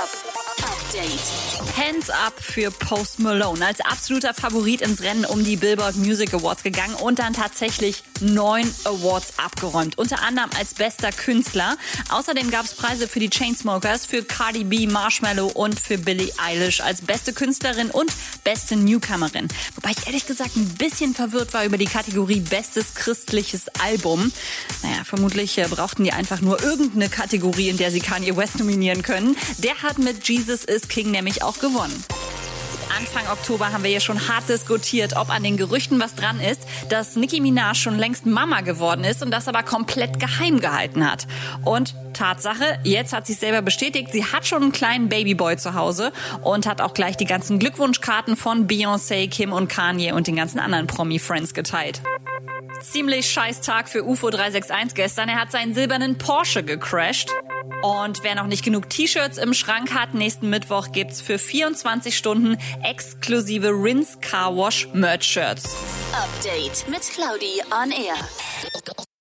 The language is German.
Hub. Update. Hands up für Post Malone. Als absoluter Favorit ins Rennen um die Billboard Music Awards gegangen und dann tatsächlich neun Awards abgeräumt. Unter anderem als bester Künstler. Außerdem gab es Preise für die Chainsmokers, für Cardi B, Marshmallow und für Billie Eilish als beste Künstlerin und beste Newcomerin. Wobei ich ehrlich gesagt ein bisschen verwirrt war über die Kategorie bestes christliches Album. Naja, vermutlich äh, brauchten die einfach nur irgendeine Kategorie, in der sie Kanye West nominieren können. Der hat mit Jesus is King nämlich auch gewonnen. Anfang Oktober haben wir ja schon hart diskutiert, ob an den Gerüchten was dran ist, dass Nicki Minaj schon längst Mama geworden ist und das aber komplett geheim gehalten hat. Und Tatsache, jetzt hat sie selber bestätigt, sie hat schon einen kleinen Babyboy zu Hause und hat auch gleich die ganzen Glückwunschkarten von Beyoncé, Kim und Kanye und den ganzen anderen Promi-Friends geteilt. Ziemlich scheiß Tag für UFO 361 gestern. Er hat seinen silbernen Porsche gecrashed. Und wer noch nicht genug T-Shirts im Schrank hat, nächsten Mittwoch gibt's für 24 Stunden exklusive Rinse Car Wash Merch Shirts. Update mit Claudi on Air.